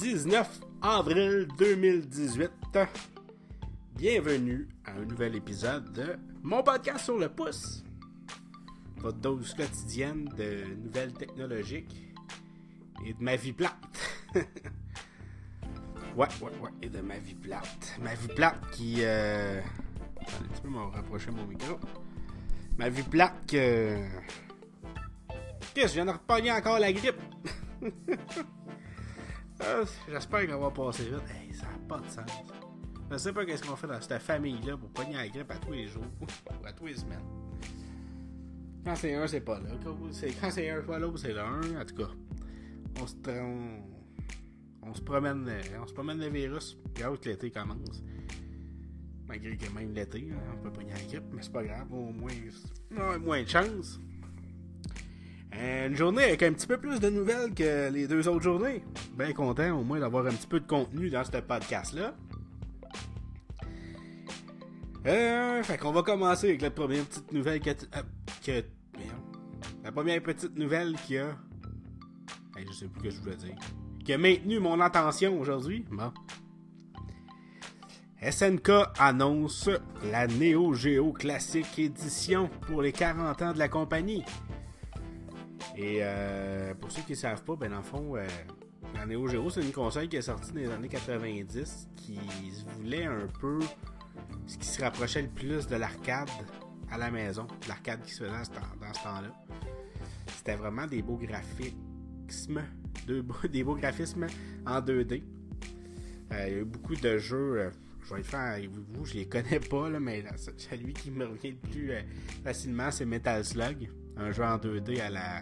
19 avril 2018. Bienvenue à un nouvel épisode de mon podcast sur le pouce. Votre dose quotidienne de nouvelles technologiques et de ma vie plate. ouais, ouais, ouais, et de ma vie plate. Ma vie plate qui. Euh... Un petit peu me rapprocher mon micro. Ma vie plate que. Qu'est-ce, je viens de repogner encore la grippe. J'espère qu'on va passer vite. Hey, ça n'a pas de sens. Je sais pas qu'est-ce qu'on fait dans cette famille-là pour pogner la grippe à tous les jours ou à tous les semaines. Quand c'est un, c'est pas là. Quand c'est un, fois l'autre, c'est l'un. En tout cas, on se, on, on se promène, on se promène le virus. Regarde que l'été commence. Malgré que même l'été, hein, on peut pogner la grippe, mais c'est pas grave. Au moins, on a moins de chance. Euh, une journée avec un petit peu plus de nouvelles que les deux autres journées. Bien content au moins d'avoir un petit peu de contenu dans ce podcast-là. Euh, fait qu'on va commencer avec la première petite nouvelle que... Euh, que la première petite nouvelle qui a... je sais plus que je voulais dire. Qui a maintenu mon attention aujourd'hui. Bon. SNK annonce la Neo Geo Classic Edition pour les 40 ans de la compagnie. Et euh, pour ceux qui ne savent pas, ben dans le fond, euh, la Neo Geo, c'est une console qui est sortie dans les années 90 qui voulait un peu ce qui se rapprochait le plus de l'arcade à la maison, l'arcade qui se faisait dans ce temps-là. C'était vraiment des beaux graphismes, des beaux graphismes en 2D. Euh, il y a eu beaucoup de jeux. je vais le faire avec vous, je les connais pas, là, mais celui qui me revient le plus facilement, c'est Metal Slug. Un jeu en 2D à la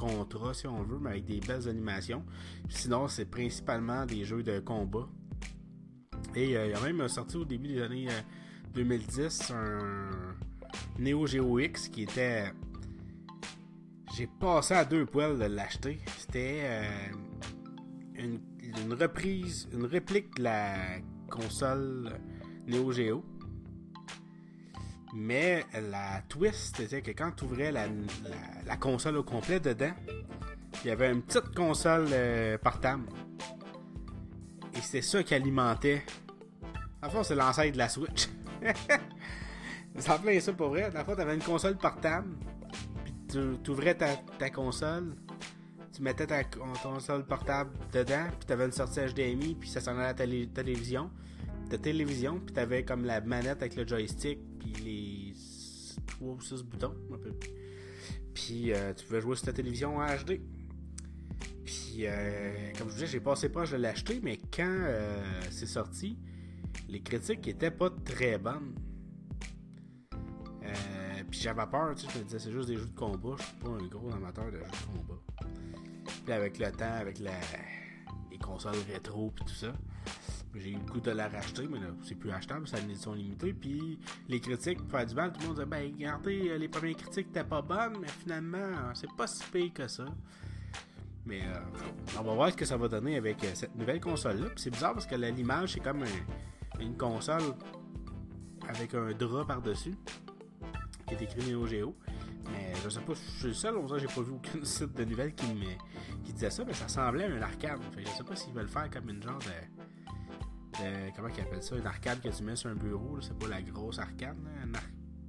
contrat, si on veut, mais avec des belles animations. Sinon, c'est principalement des jeux de combat. Et euh, il y a même sorti au début des années 2010 euh, un Neo Geo X qui était. J'ai passé à deux poils de l'acheter. C'était euh, une, une, reprise, une réplique de la console Neo Geo. Mais la twist, c'était que quand tu ouvrais la, console au complet dedans, il y avait une petite console euh, portable. Et c'est ça qui alimentait. En fait, c'est l'ancêtre de la Switch. ça plein ça pour vrai. Dans le fond, tu avais une console portable. Puis tu ouvrais ta, console. Tu mettais ta console portable dedans. Puis tu avais une sortie HDMI. Puis ça s'en allait à la télévision de télévision, puis t'avais comme la manette avec le joystick, puis les 3 ou 6 boutons, un peu. Puis euh, tu pouvais jouer sur ta télévision en HD. Puis, euh, comme je vous disais, j'ai passé pas, je l'ai acheté, mais quand euh, c'est sorti, les critiques étaient pas très bonnes. puis j'avais peur, tu sais, je me disais, c'est juste des jeux de combat, je suis pas un gros amateur de jeux de combat. Puis avec le temps, avec les consoles rétro, puis tout ça, j'ai eu le goût de la racheter, mais là, c'est plus achetable, c'est une édition limitée. Puis les critiques, pour faire du mal, tout le monde disait Ben, regardez, euh, les premières critiques étaient pas bonnes, mais finalement, c'est pas si pire que ça. Mais euh, on va voir ce que ça va donner avec euh, cette nouvelle console-là. Puis c'est bizarre parce que l'image, c'est comme une console avec un drap par-dessus qui est écrit Neo Geo. Mais je sais pas, je suis le seul, on j'ai pas vu aucun site de nouvelles qui, me, qui disait ça, mais ça semblait un arcade. Fait, je sais pas s'ils veulent faire comme une genre de comment ils appellent ça, une arcade que tu mets sur un bureau, c'est pas la grosse arcade,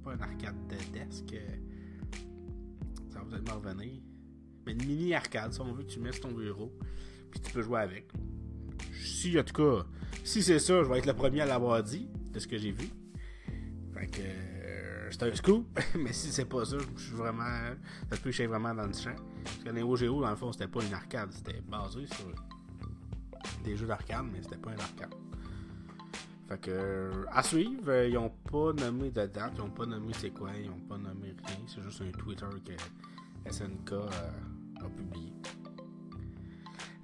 pas une arcade de desk. Euh, ça va peut-être m'en revenir. Mais une mini arcade, si on veut que tu mets sur ton bureau, puis tu peux jouer avec. Si, en tout cas, si c'est ça, je vais être le premier à l'avoir dit, de ce que j'ai vu. Fait que euh, c'est un scoop, mais si c'est pas ça, je suis vraiment. Ça se peut vraiment dans le champ. Parce que Neo Geo, dans le fond, c'était pas une arcade, c'était basé sur des jeux d'arcade, mais c'était pas une arcade. Fait que, à suivre, euh, ils n'ont pas nommé de date, ils n'ont pas nommé c'est quoi, ils n'ont pas nommé rien. C'est juste un Twitter que SNK euh, a publié.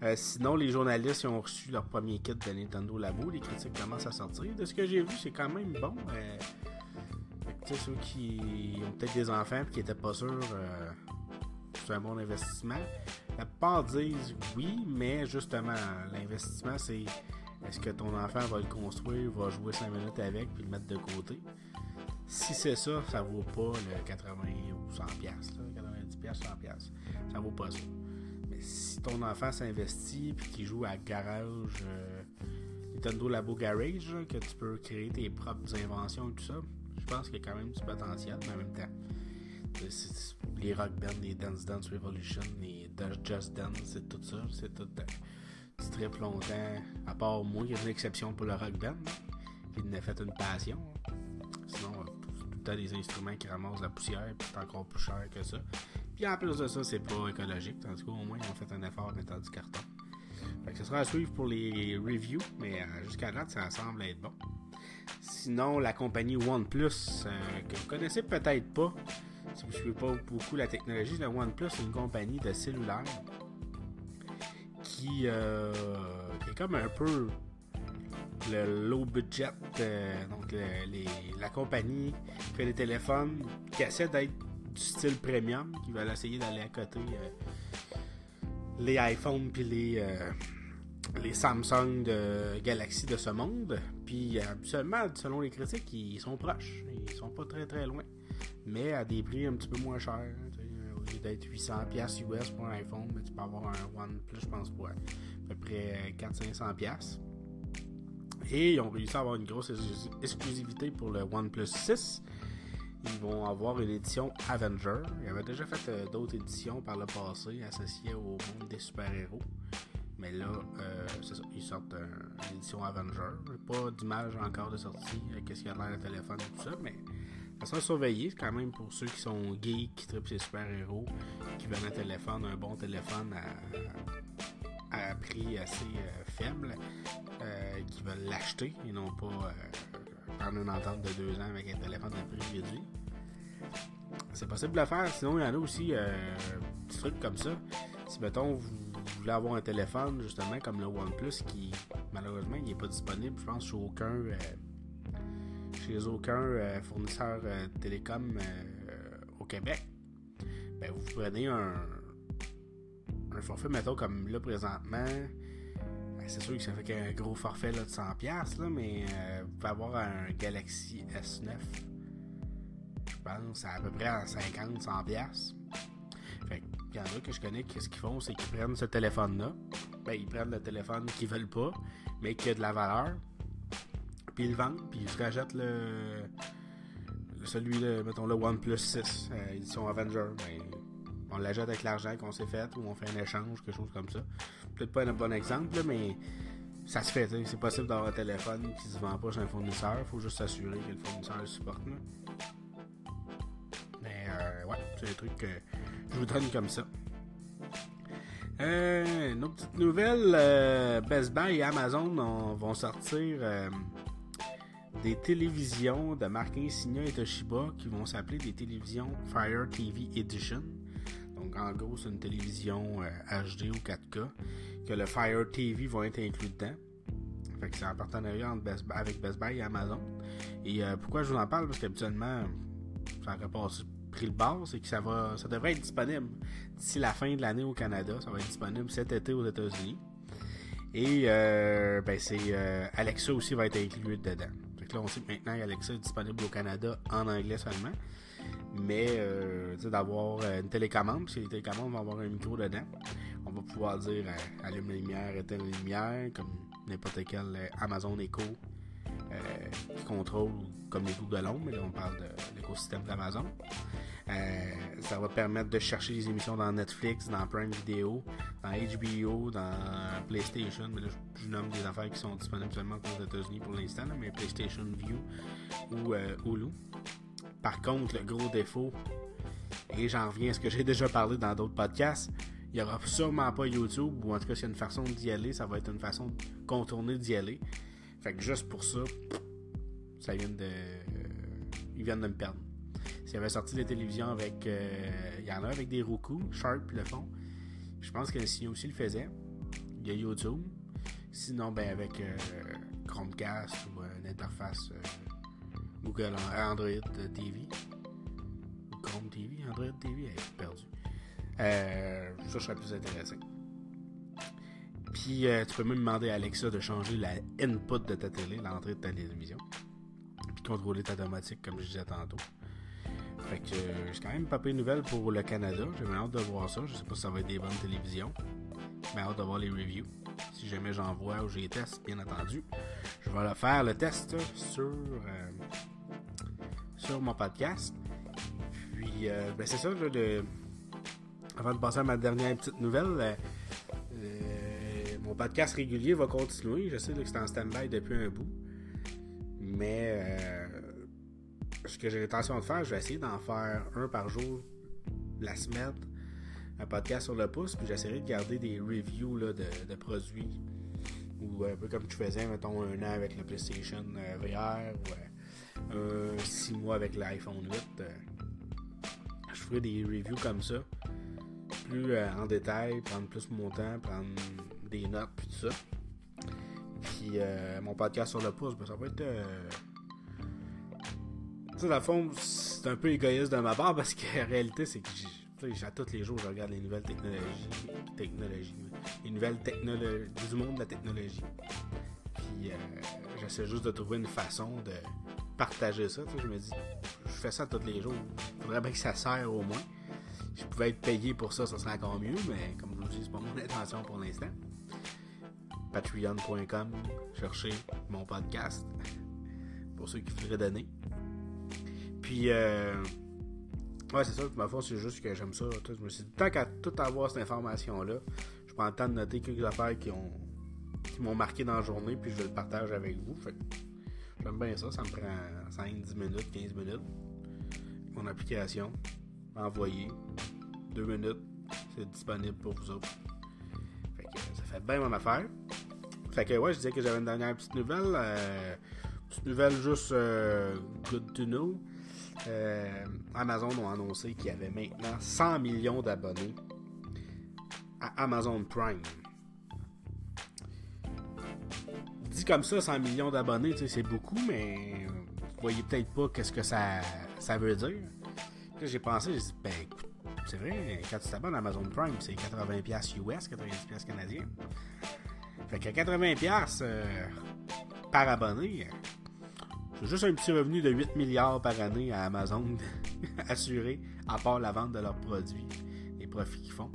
Euh, sinon, les journalistes ont reçu leur premier kit de Nintendo Labo. Les critiques commencent à sortir. De ce que j'ai vu, c'est quand même bon. Euh, ceux qui ont peut-être des enfants et qui n'étaient pas sûrs, c'est un bon investissement. La plupart disent oui, mais justement, l'investissement, c'est est-ce que ton enfant va le construire, va jouer 5 minutes avec, puis le mettre de côté? Si c'est ça, ça vaut pas le 80 ou 100 pièces, 90 pièces, 100 pièces. Ça vaut pas ça. Mais si ton enfant s'investit puis qu'il joue à garage, Nintendo Labo Garage, que tu peux créer tes propres inventions et tout ça, je pense qu'il y a quand même du potentiel, mais en même temps, les Rock Band, les Dance Dance Revolution, les Just Dance, c'est tout ça, c'est tout. tu tripes longtemps, à part moi, il y a une exception pour le Rock Band, qui en a fait une passion. Sinon, tout le des instruments qui ramassent la poussière, puis c'est encore plus cher que ça. Puis en plus de ça, c'est pas écologique, tandis qu'au moins, ils ont fait un effort en mettant du carton. Fait que ce sera à suivre pour les reviews, mais euh, jusqu'à date, ça semble être bon. Sinon, la compagnie OnePlus, euh, que vous connaissez peut-être pas, si vous ne suivez pas beaucoup la technologie, la OnePlus est une compagnie de cellulaire qui, euh, qui est comme un peu le low budget, euh, donc la compagnie qui fait des téléphones qui essaie d'être du style premium, qui veulent essayer d'aller à côté euh, les iPhones puis les, les Samsung de Galaxy de ce monde. Puis habituellement, selon les critiques, ils sont proches. Ils sont pas très très loin. Mais à des prix un petit peu moins chers. Au lieu d'être 800$ US pour un iPhone, tu peux avoir un OnePlus, je pense, pour à peu près 400-500$. Et ils ont réussi à avoir une grosse exclusivité pour le OnePlus 6. Ils vont avoir une édition Avenger. Ils avaient déjà fait euh, d'autres éditions par le passé associées au monde des super-héros. Mais là, euh, ils sortent une édition Avenger. Pas d'image encore de sortie, euh, qu'est-ce qu'il y a dans le téléphone et tout ça, mais ça sera surveillé quand même pour ceux qui sont geeks, qui trippent ces super-héros, qui veulent un téléphone, un bon téléphone à, à prix assez faible. Euh, qui veulent l'acheter et non pas euh, prendre une entente de deux ans avec un téléphone à prix réduit. C'est possible de le faire. Sinon, il y en a aussi euh, des trucs comme ça. Si, mettons, vous, voulez avoir un téléphone, justement, comme le OnePlus, qui, malheureusement, n'est pas disponible, je pense, chez aucun, aucun fournisseur télécom au Québec, ben, vous prenez un, forfait, mettons, comme là, présentement, c'est sûr que ça fait qu'un gros forfait là, de 100$, là, mais euh, vous pouvez avoir un Galaxy S9. Je pense à, peu près à 50-100$. Fait il y en a que je connais, qu'est-ce qu'ils font, c'est qu'ils prennent ce téléphone-là. Ben, ils prennent le téléphone qu'ils veulent pas, mais qui a de la valeur. Puis ils le vendent, puis ils se rachètent le. celui, de, mettons, le OnePlus 6, euh, édition Avenger. Ben, on l'achète avec l'argent qu'on s'est fait ou on fait un échange, quelque chose comme ça. Peut-être pas un bon exemple, mais ça se fait. C'est possible d'avoir un téléphone qui se vend pas chez un fournisseur. Faut juste s'assurer que le fournisseur le supporte. Mais euh, ouais, c'est des trucs que je vous donne comme ça. Euh, une autre petite nouvelle, euh, Best Buy et Amazon vont sortir euh, des télévisions de marque Insignia et Toshiba qui vont s'appeler des télévisions Fire TV Edition. Donc, en gros, c'est une télévision HD euh, ou 4K que le Fire TV va être inclus dedans. Fait que c'est un partenariat avec Best Buy et Amazon. Et euh, pourquoi je vous en parle? Parce qu'habituellement, ça aurait pas pris le bord, c'est que ça va ça devrait être disponible d'ici la fin de l'année au Canada. Ça va être disponible cet été aux États-Unis. Et euh, ben c'est Alexa aussi va être inclus dedans. Là, on sait que maintenant Alexa est disponible au Canada en anglais seulement mais euh, d'avoir euh, une télécommande, parce que les télécommandes vont avoir un micro dedans. On va pouvoir dire euh, allume la lumière, éteins la lumière, comme n'importe quel Amazon Echo qui contrôle comme les de l'ombre, mais là on parle de l'écosystème d'Amazon. Ça va permettre de chercher les émissions dans Netflix, dans Prime Video, dans HBO, dans PlayStation. Mais là, je, nomme des affaires qui sont disponibles seulement aux États-Unis pour l'instant, mais PlayStation View ou Hulu. Par contre, le gros défaut, et j'en reviens à ce que j'ai déjà parlé dans d'autres podcasts, il n'y aura sûrement pas YouTube, ou en tout cas, s'il y a une façon d'y aller, ça va être une façon contournée d'y aller. Fait que juste pour ça, ça vient de. ils viennent de me perdre. S'il avait sorti des télévisions avec. Euh, il y en a avec des Roku, Sharp le fond. Je pense que le aussi le faisait. Il y a YouTube. Sinon, ben avec euh, Chromecast ou une interface euh, Google Android TV. Chrome TV, Android TV, elle est perdue. Euh, ça serait plus intéressant. Puis euh, tu peux même demander à Alexa de changer la input de ta télé, l'entrée de ta télévision. Puis contrôler ta domotique comme je disais tantôt. Fait que euh, c'est quand même pas peu nouvelle pour le Canada. J'ai hâte de voir ça. Je sais pas si ça va être des bonnes télévisions. Mais hâte de voir les reviews. Si jamais j'en vois ou j'ai teste, bien entendu, je vais le faire le test sur, euh, sur mon podcast. Puis, euh, ben c'est ça, de, avant de passer à ma dernière petite nouvelle, euh, mon podcast régulier va continuer. Je sais que c'est en stand-by depuis un bout. Mais ce que j'ai l'intention de faire, je vais essayer d'en faire un par jour la semaine un podcast sur le pouce, puis j'essaierai de garder des reviews de, produits. Ou un peu comme tu faisais, mettons, un an avec le PlayStation euh, VR, ou euh, un six mois avec l'iPhone 8. Euh, je ferai des reviews comme ça, plus en détail, prendre plus mon temps, prendre des notes, puis tout ça. Puis mon podcast sur le pouce, ben, ça va être. Tu sais, dans le fond, c'est un peu égoïste de ma part parce qu'en réalité, c'est que à tous les jours, je regarde les nouvelles technologies, technologies les nouvelles technologies du monde de la technologie. Puis euh, j'essaie juste de trouver une façon de partager ça. Je me dis, je fais ça tous les jours. Il faudrait bien que ça sert au moins. Je pouvais être payé pour ça, ça serait encore mieux, mais comme je vous dis, c'est pas mon intention pour l'instant. Patreon.com, cherchez mon podcast pour ceux qui voudraient donner. Puis, euh, Ouais, c'est ça. Ma foi, c'est juste que j'aime ça. Je me suis dit, tant qu'à tout avoir cette information-là, je prends le temps de noter quelques affaires qui ont qui m'ont marqué dans la journée, puis je le partage avec vous. J'aime bien ça. Ça me prend 5, 10 minutes, 15 minutes. Mon application, envoyer. 2 minutes, c'est disponible pour vous autres. Fait que ça fait bien mon affaire. Fait que ouais, je disais que j'avais une dernière petite nouvelle. Euh, petite nouvelle juste euh, good to know. Euh, Amazon ont annoncé qu'il y avait maintenant 100 millions d'abonnés à Amazon Prime. Dit comme ça, 100 millions d'abonnés, c'est beaucoup, mais vous voyez peut-être pas qu'est-ce que ça, veut dire. j'ai pensé, j'ai dit, ben c'est vrai, quand tu t'abonnes à Amazon Prime, c'est 80$ US, 90$ canadiens. Fait que 80$ euh, par abonné, c'est juste un petit revenu de 8 milliards par année à Amazon assuré, à part la vente de leurs produits, les profits qu'ils font.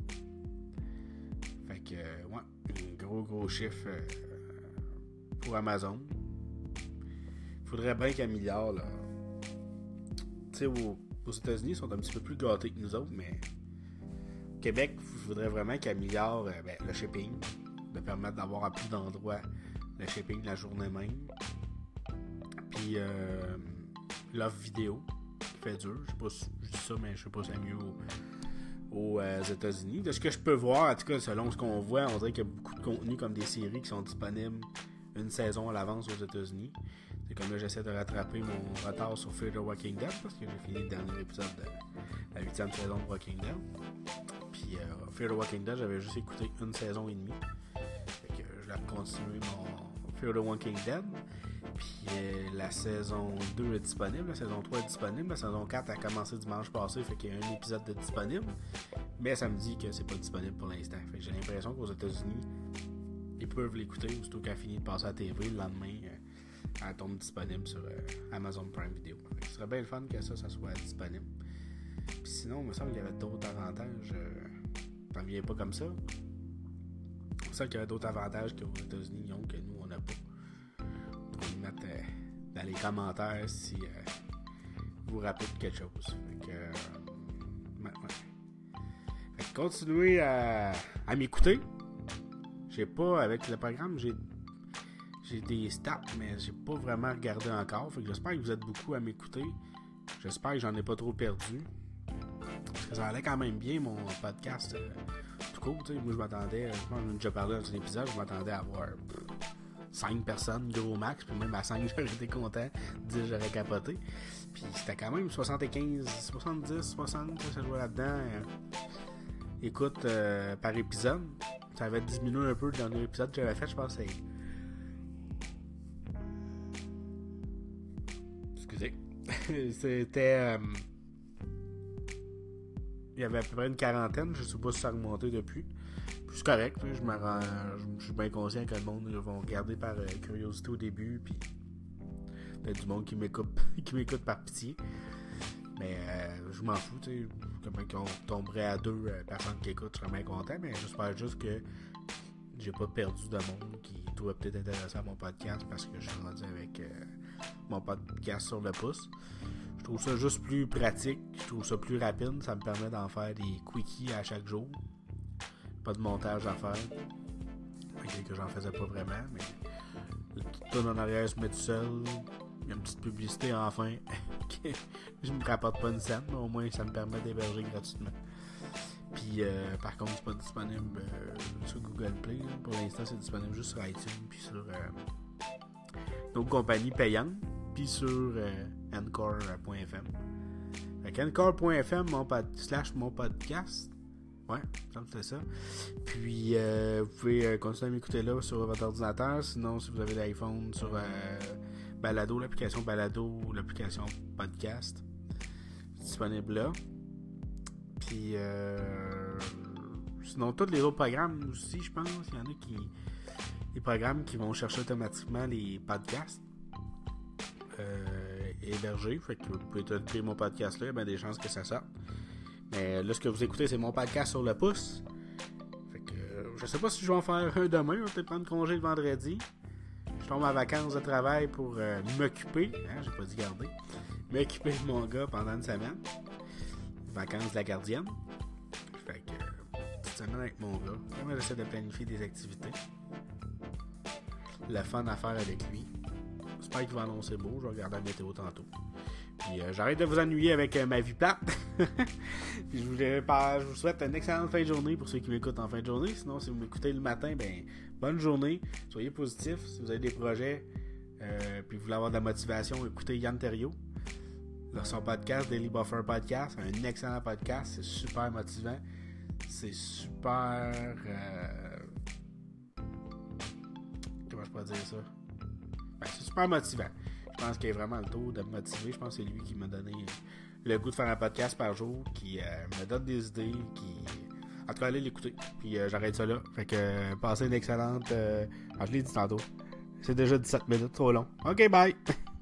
Fait que, ouais, un gros, gros chiffre euh, pour Amazon. Faudrait bien qu'un milliard, là. Tu sais, aux, États-Unis, ils sont un petit peu plus gâtés que nous autres, mais Québec, il faudrait vraiment qu'un milliard, euh, ben, le shipping, de permettre d'avoir à plus d'endroits le shipping la journée même puis euh, l'offre vidéo qui fait dur. Je sais pas si je dis ça, mais je sais pas si c'est mieux aux, euh, États-Unis. De ce que je peux voir, en tout cas, selon ce qu'on voit, on dirait qu'il y a beaucoup de contenu comme des séries qui sont disponibles une saison à l'avance aux États-Unis. C'est comme là, j'essaie de rattraper mon retard sur Fear the Walking Dead parce que j'ai fini le dernier épisode de la huitième saison de Walking Dead. Puis euh, Fear the Walking Dead, j'avais juste écouté une saison et demie. Fait que je vais continuer mon Fear the Walking Dead. Puis euh, la saison 2 est disponible, la saison 3 est disponible, la saison 4 a commencé dimanche passé, fait qu'il y a un épisode de disponible. Mais ça me dit que c'est pas disponible pour l'instant. Fait que j'ai l'impression qu'aux États-Unis, ils peuvent l'écouter aussitôt qu'elle finit de passer à la TV. Le lendemain, euh, elle tombe disponible sur euh, Amazon Prime Video. Ce serait bien le fun que ça, ça soit disponible. Puis sinon, il me semble qu'il y avait d'autres avantages. T'en viens pas comme ça. Il me semble qu'il y avait d'autres avantages qu'aux États-Unis que nous, euh, dans les commentaires si euh, vous rappelez quelque chose. Fait que, euh, continuez à, m'écouter. J'ai pas, avec le programme, j'ai des stats, mais j'ai pas vraiment regardé encore. Fait que j'espère que vous êtes beaucoup à m'écouter. J'espère que j'en ai pas trop perdu. Parce que ça allait quand même bien mon podcast. tout court, moi je m'attendais, je pense que j'ai déjà parlé dans un épisode, je m'attendais à avoir 5 personnes, gros max, puis même à 5, j'aurais été content, 10, j'aurais capoté. Puis c'était quand même 75, 70, 60, ça jouait là-dedans. Euh, écoute, euh, par épisode, ça avait diminué un peu le dernier épisode que j'avais fait, je pense. Excusez. C'était. Euh, il y avait à peu près une quarantaine, je sais pas si ça a remonté depuis c'est correct. Je, je suis bien conscient que le monde va regarder par euh, curiosité au début. Puis peut-être du monde qui m'écoute, par pitié. Mais euh, je m'en fous, tu sais. Comme qu'on tomberait à deux euh, personnes qui écoutent, je serais bien content. Mais j'espère juste que j'ai pas perdu de monde qui pourrait peut-être intéresser à mon podcast parce que je suis rendu avec euh, mon podcast sur le pouce. Je trouve ça juste plus pratique, je trouve ça plus rapide, ça me permet d'en faire des quickies à chaque jour. Pas de montage à faire. que j'en faisais pas vraiment, mais tout en arrière se met tout seul. Il y a une petite publicité enfin. je me rapporte pas une scène, mais au moins ça me permet d'héberger gratuitement. Puis euh, par contre, c'est pas disponible euh, sur Google Play. Pour l'instant, c'est disponible juste sur iTunes puis sur euh, nos compagnies payantes, puis sur Encore.fm. Encore.fm mon slash mon podcast. Ouais, fait ça. Puis vous pouvez continuer à m'écouter là sur votre ordinateur. Sinon, si vous avez l'iPhone sur Balado, l'application Balado ou l'application Podcast, disponible là. Puis, euh, sinon, tous les autres programmes aussi, je pense. Il y en a qui. Les programmes qui vont chercher automatiquement les podcasts euh, hébergés. Fait que vous pouvez écouter mon podcast là, il y a bien des chances que ça sorte. Mais là, ce que vous écoutez, c'est mon podcast sur le pouce. Fait que je sais pas si je vais en faire un demain. Je vais prendre congé le vendredi. Je tombe en vacances de travail pour euh, m'occuper. Hein, j'ai pas dit garder. M'occuper de mon gars pendant une semaine vacances de la gardienne. Fait que, petite semaine avec mon gars. J'essaie de planifier des activités. Le fun à faire avec lui. J'espère qu'il va annoncer beau. Je vais regarder la météo tantôt. Puis euh, j'arrête de vous ennuyer avec euh, ma vie plate. Puis je vous, je vous souhaite une excellente fin de journée pour ceux qui m'écoutent en fin de journée. Sinon, si vous m'écoutez le matin, ben bonne journée. Soyez positifs. Si vous avez des projets, euh, puis vous voulez avoir de la motivation, écoutez Yann Terrio son podcast, Daily Buffer Podcast, un excellent podcast, c'est super motivant, c'est super... Comment je peux dire ça? Ben, c'est super motivant. Je pense qu'il est vraiment le tour de me motiver. Je pense que c'est lui qui m'a donné le goût de faire un podcast par jour, qui euh, me donne des idées, qui... En tout cas, allez l'écouter. Puis euh, j'arrête ça là. Fait que passez une excellente... Ah, je l'ai dit tantôt. C'est déjà 17 minutes, trop long. Ok, bye!